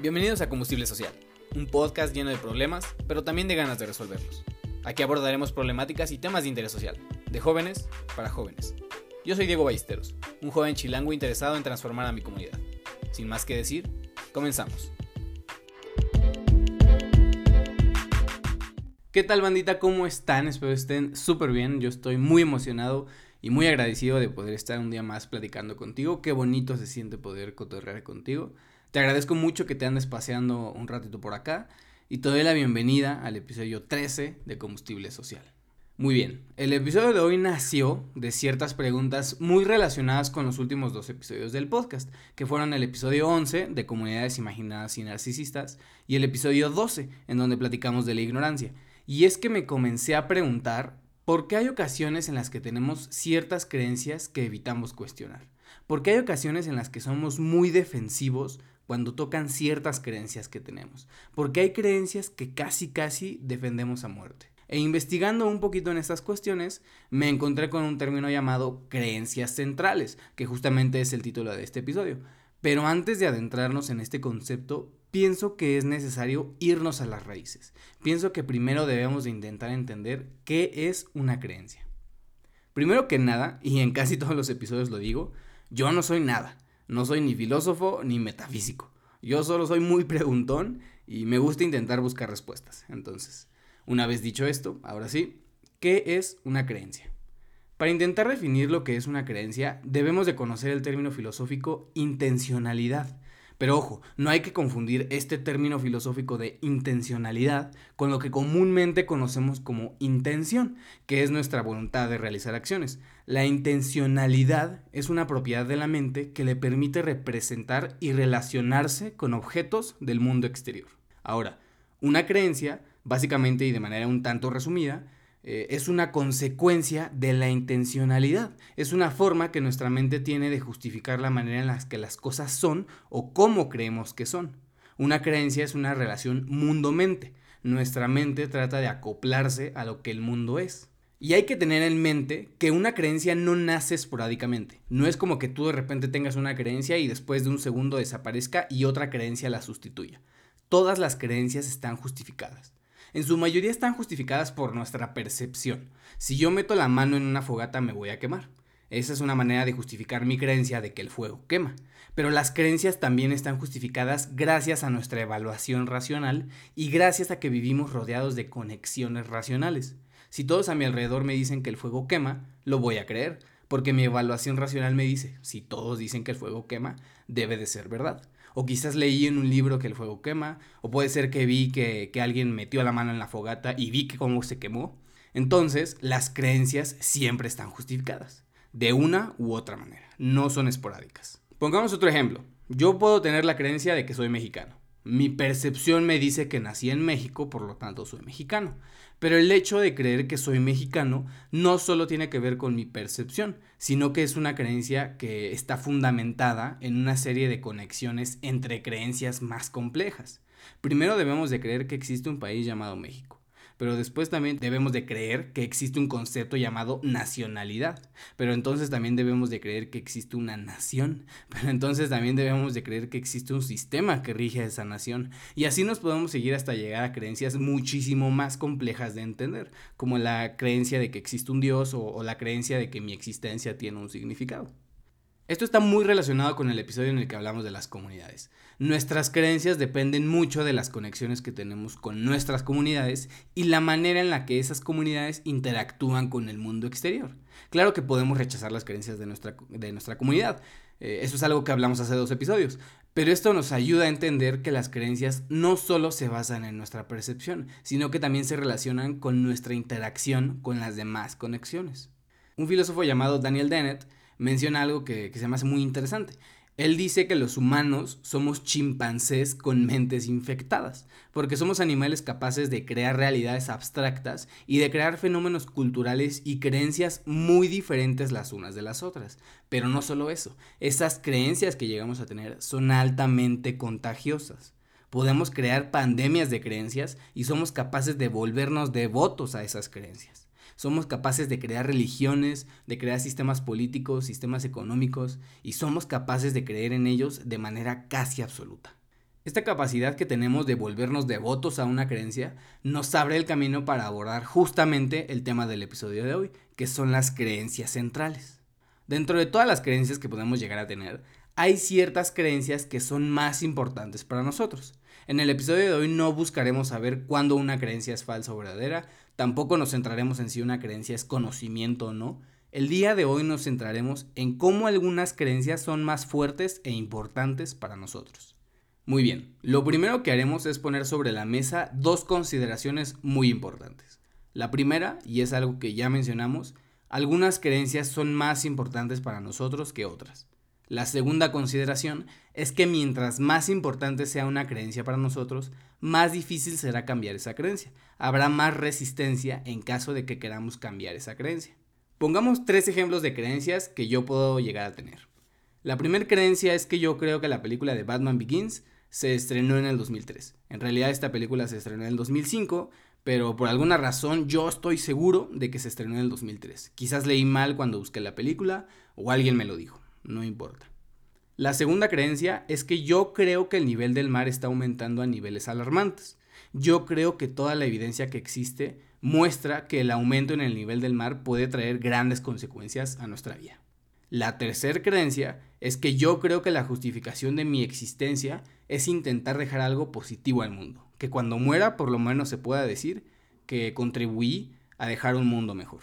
Bienvenidos a Combustible Social, un podcast lleno de problemas, pero también de ganas de resolverlos. Aquí abordaremos problemáticas y temas de interés social, de jóvenes para jóvenes. Yo soy Diego Ballesteros, un joven chilango interesado en transformar a mi comunidad. Sin más que decir, comenzamos. ¿Qué tal bandita? ¿Cómo están? Espero estén súper bien. Yo estoy muy emocionado y muy agradecido de poder estar un día más platicando contigo. Qué bonito se siente poder cotorrear contigo. Te agradezco mucho que te andes paseando un ratito por acá y te doy la bienvenida al episodio 13 de Combustible Social. Muy bien, el episodio de hoy nació de ciertas preguntas muy relacionadas con los últimos dos episodios del podcast, que fueron el episodio 11 de Comunidades Imaginadas y Narcisistas y el episodio 12 en donde platicamos de la ignorancia. Y es que me comencé a preguntar por qué hay ocasiones en las que tenemos ciertas creencias que evitamos cuestionar. ¿Por qué hay ocasiones en las que somos muy defensivos cuando tocan ciertas creencias que tenemos, porque hay creencias que casi casi defendemos a muerte. E investigando un poquito en estas cuestiones, me encontré con un término llamado creencias centrales, que justamente es el título de este episodio. Pero antes de adentrarnos en este concepto, pienso que es necesario irnos a las raíces. Pienso que primero debemos de intentar entender qué es una creencia. Primero que nada, y en casi todos los episodios lo digo, yo no soy nada. No soy ni filósofo ni metafísico. Yo solo soy muy preguntón y me gusta intentar buscar respuestas. Entonces, una vez dicho esto, ahora sí, ¿qué es una creencia? Para intentar definir lo que es una creencia, debemos de conocer el término filosófico intencionalidad, pero ojo, no hay que confundir este término filosófico de intencionalidad con lo que comúnmente conocemos como intención, que es nuestra voluntad de realizar acciones. La intencionalidad es una propiedad de la mente que le permite representar y relacionarse con objetos del mundo exterior. Ahora, una creencia, básicamente y de manera un tanto resumida, eh, es una consecuencia de la intencionalidad. Es una forma que nuestra mente tiene de justificar la manera en la que las cosas son o cómo creemos que son. Una creencia es una relación mundo-mente. Nuestra mente trata de acoplarse a lo que el mundo es. Y hay que tener en mente que una creencia no nace esporádicamente. No es como que tú de repente tengas una creencia y después de un segundo desaparezca y otra creencia la sustituya. Todas las creencias están justificadas en su mayoría están justificadas por nuestra percepción. Si yo meto la mano en una fogata me voy a quemar. Esa es una manera de justificar mi creencia de que el fuego quema. Pero las creencias también están justificadas gracias a nuestra evaluación racional y gracias a que vivimos rodeados de conexiones racionales. Si todos a mi alrededor me dicen que el fuego quema, lo voy a creer, porque mi evaluación racional me dice, si todos dicen que el fuego quema, debe de ser verdad o quizás leí en un libro que el fuego quema, o puede ser que vi que, alguien metió la mano en la fogata y vi que cómo se quemó. Entonces, las creencias siempre están justificadas, de una u otra manera, no son esporádicas. Pongamos otro ejemplo. Yo puedo tener la creencia de que soy mexicano. Mi percepción me dice que nací en México, por lo tanto soy mexicano. Pero el hecho de creer que soy mexicano no solo tiene que ver con mi percepción, sino que es una creencia que está fundamentada en una serie de conexiones entre creencias más complejas. Primero debemos de creer que existe un país llamado México pero después también debemos de creer que existe un concepto llamado nacionalidad, pero entonces también debemos de creer que existe una nación, pero entonces también debemos de creer que existe un sistema que rige a esa nación, y así nos podemos seguir hasta llegar a creencias muchísimo más complejas de entender, como la creencia de que existe un Dios o, o la creencia de que mi existencia tiene un significado. Esto está muy relacionado con el episodio en el que hablamos de las comunidades. Nuestras creencias dependen mucho de las conexiones que tenemos con nuestras comunidades y la manera en la que esas comunidades interactúan con el mundo exterior. Claro que podemos rechazar las creencias de nuestra, de nuestra comunidad. Eh, eso es algo que hablamos hace dos episodios. Pero esto nos ayuda a entender que las creencias no solo se basan en nuestra percepción, sino que también se relacionan con nuestra interacción con las demás conexiones. Un filósofo llamado Daniel Dennett menciona algo que, se me hace muy interesante. Él dice que los humanos somos chimpancés con mentes infectadas, porque somos animales capaces de crear realidades abstractas y de crear fenómenos culturales y creencias muy diferentes las unas de las otras. Pero no solo eso, esas creencias que llegamos a tener son altamente contagiosas. Podemos crear pandemias de creencias y somos capaces de volvernos devotos a esas creencias somos capaces de crear religiones, de crear sistemas políticos, sistemas económicos, y somos capaces de creer en ellos de manera casi absoluta. Esta capacidad que tenemos de volvernos devotos a una creencia nos abre el camino para abordar justamente el tema del episodio de hoy, que son las creencias centrales. Dentro de todas las creencias que podemos llegar a tener, hay ciertas creencias que son más importantes para nosotros. En el episodio de hoy no buscaremos saber cuándo una creencia es falsa o verdadera, tampoco nos centraremos en si una creencia es conocimiento o no. El día de hoy nos centraremos en cómo algunas creencias son más fuertes e importantes para nosotros. Muy bien, lo primero que haremos es poner sobre la mesa dos consideraciones muy importantes. La primera, y es algo que ya mencionamos, algunas creencias son más importantes para nosotros que otras. La segunda consideración es que mientras más importante sea una creencia para nosotros, más difícil será cambiar esa creencia. Habrá más resistencia en caso de que queramos cambiar esa creencia. Pongamos tres ejemplos de creencias que yo puedo llegar a tener. La primera creencia es que yo creo que la película de Batman Begins se estrenó en el 2003. En realidad esta película se estrenó en el 2005, pero por alguna razón yo estoy seguro de que se estrenó en el 2003. Quizás leí mal cuando busqué la película o alguien me lo dijo, no importa. La segunda creencia es que yo creo que el nivel del mar está aumentando a niveles alarmantes. Yo creo que toda la evidencia que existe muestra que el aumento en el nivel del mar puede traer grandes consecuencias a nuestra vida. La tercera creencia es que yo creo que la justificación de mi existencia es intentar dejar algo positivo al mundo, que cuando muera por lo menos se pueda decir que contribuí a dejar un mundo mejor.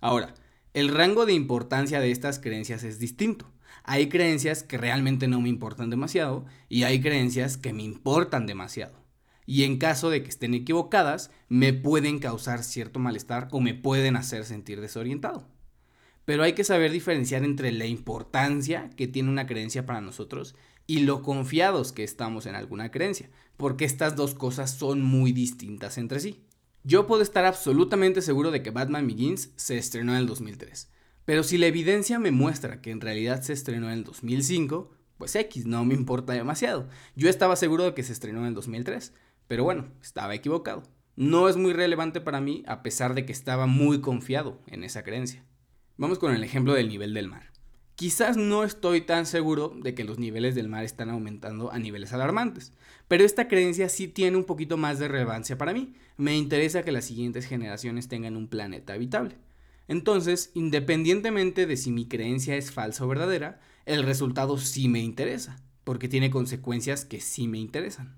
Ahora, el rango de importancia de estas creencias es distinto. Hay creencias que realmente no me importan demasiado y hay creencias que me importan demasiado. Y en caso de que estén equivocadas, me pueden causar cierto malestar o me pueden hacer sentir desorientado pero hay que saber diferenciar entre la importancia que tiene una creencia para nosotros y lo confiados que estamos en alguna creencia, porque estas dos cosas son muy distintas entre sí. Yo puedo estar absolutamente seguro de que Batman Begins se estrenó en el 2003, pero si la evidencia me muestra que en realidad se estrenó en el 2005, pues X, no me importa demasiado. Yo estaba seguro de que se estrenó en el 2003, pero bueno, estaba equivocado. No es muy relevante para mí a pesar de que estaba muy confiado en esa creencia. Vamos con el ejemplo del nivel del mar. Quizás no estoy tan seguro de que los niveles del mar están aumentando a niveles alarmantes, pero esta creencia sí tiene un poquito más de relevancia para mí. Me interesa que las siguientes generaciones tengan un planeta habitable. Entonces, independientemente de si mi creencia es falsa o verdadera, el resultado sí me interesa, porque tiene consecuencias que sí me interesan.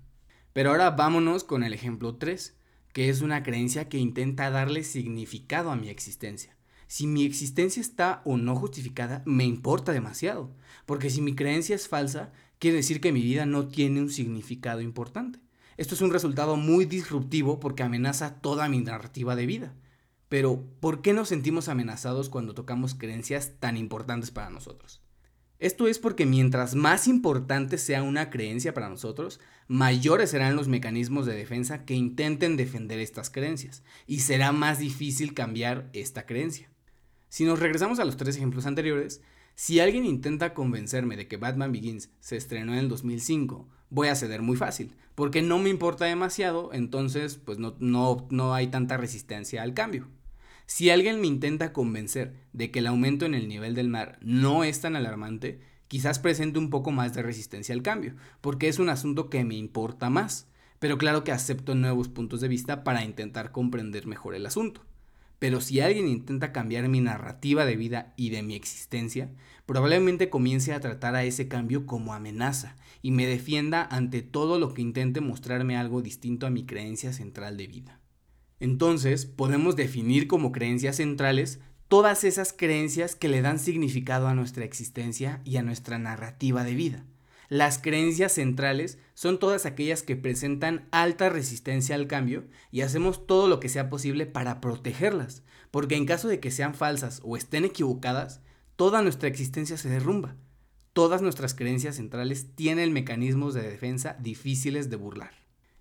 Pero ahora vámonos con el ejemplo 3, que es una creencia que intenta darle significado a mi existencia si mi existencia está o no justificada, me importa demasiado. Porque si mi creencia es falsa, quiere decir que mi vida no tiene un significado importante. Esto es un resultado muy disruptivo porque amenaza toda mi narrativa de vida. Pero, ¿por qué nos sentimos amenazados cuando tocamos creencias tan importantes para nosotros? Esto es porque mientras más importante sea una creencia para nosotros, mayores serán los mecanismos de defensa que intenten defender estas creencias, y será más difícil cambiar esta creencia. Si nos regresamos a los tres ejemplos anteriores, si alguien intenta convencerme de que Batman Begins se estrenó en el 2005, voy a ceder muy fácil, porque no me importa demasiado, entonces pues no, no, no hay tanta resistencia al cambio. Si alguien me intenta convencer de que el aumento en el nivel del mar no es tan alarmante, quizás presente un poco más de resistencia al cambio, porque es un asunto que me importa más, pero claro que acepto nuevos puntos de vista para intentar comprender mejor el asunto. Pero si alguien intenta cambiar mi narrativa de vida y de mi existencia, probablemente comience a tratar a ese cambio como amenaza y me defienda ante todo lo que intente mostrarme algo distinto a mi creencia central de vida. Entonces, podemos definir como creencias centrales todas esas creencias que le dan significado a nuestra existencia y a nuestra narrativa de vida. Las creencias centrales son todas aquellas que presentan alta resistencia al cambio y hacemos todo lo que sea posible para protegerlas, porque en caso de que sean falsas o estén equivocadas, toda nuestra existencia se derrumba. Todas nuestras creencias centrales tienen mecanismos de defensa difíciles de burlar.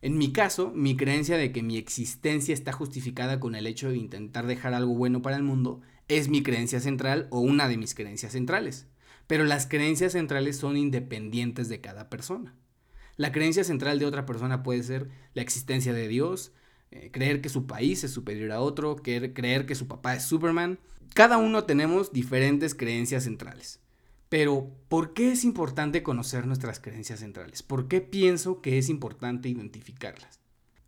En mi caso, mi creencia de que mi existencia está justificada con el hecho de intentar dejar algo bueno para el mundo es mi creencia central o una de mis creencias centrales pero las creencias centrales son independientes de cada persona. La creencia central de otra persona puede ser la existencia de Dios, eh, creer que su país es superior a otro, creer que su papá es Superman. Cada uno tenemos diferentes creencias centrales. Pero, ¿por qué es importante conocer nuestras creencias centrales? ¿Por qué pienso que es importante identificarlas?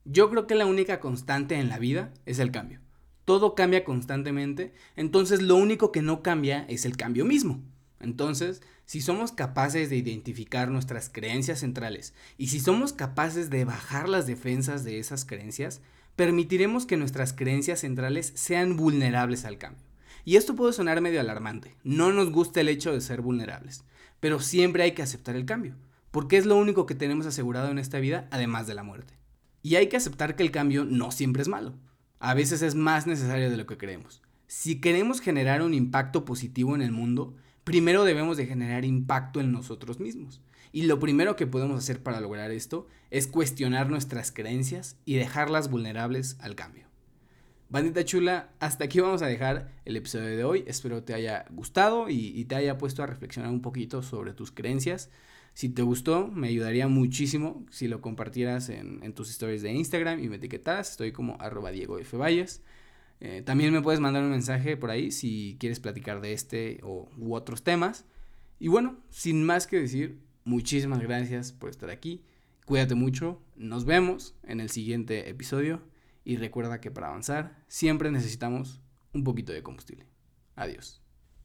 Yo creo que la única constante en la vida es el cambio. Todo cambia constantemente, entonces lo único que no cambia es el cambio mismo. Entonces, si somos capaces de identificar nuestras creencias centrales y si somos capaces de bajar las defensas de esas creencias, permitiremos que nuestras creencias centrales sean vulnerables al cambio. Y esto puede sonar medio alarmante, no nos gusta el hecho de ser vulnerables, pero siempre hay que aceptar el cambio, porque es lo único que tenemos asegurado en esta vida además de la muerte. Y hay que aceptar que el cambio no siempre es malo, a veces es más necesario de lo que creemos. Si queremos generar un impacto positivo en el mundo, primero debemos de generar impacto en nosotros mismos. Y lo primero que podemos hacer para lograr esto es cuestionar nuestras creencias y dejarlas vulnerables al cambio. Bandita chula, hasta aquí vamos a dejar el episodio de hoy. Espero te haya gustado y, te haya puesto a reflexionar un poquito sobre tus creencias. Si te gustó, me ayudaría muchísimo si lo compartieras en, tus stories de Instagram y me etiquetas. Estoy como arroba Diego F. Valles. Eh, también me puedes mandar un mensaje por ahí si quieres platicar de este o, u otros temas. Y bueno, sin más que decir, muchísimas gracias por estar aquí. Cuídate mucho. Nos vemos en el siguiente episodio. Y recuerda que para avanzar siempre necesitamos un poquito de combustible. Adiós.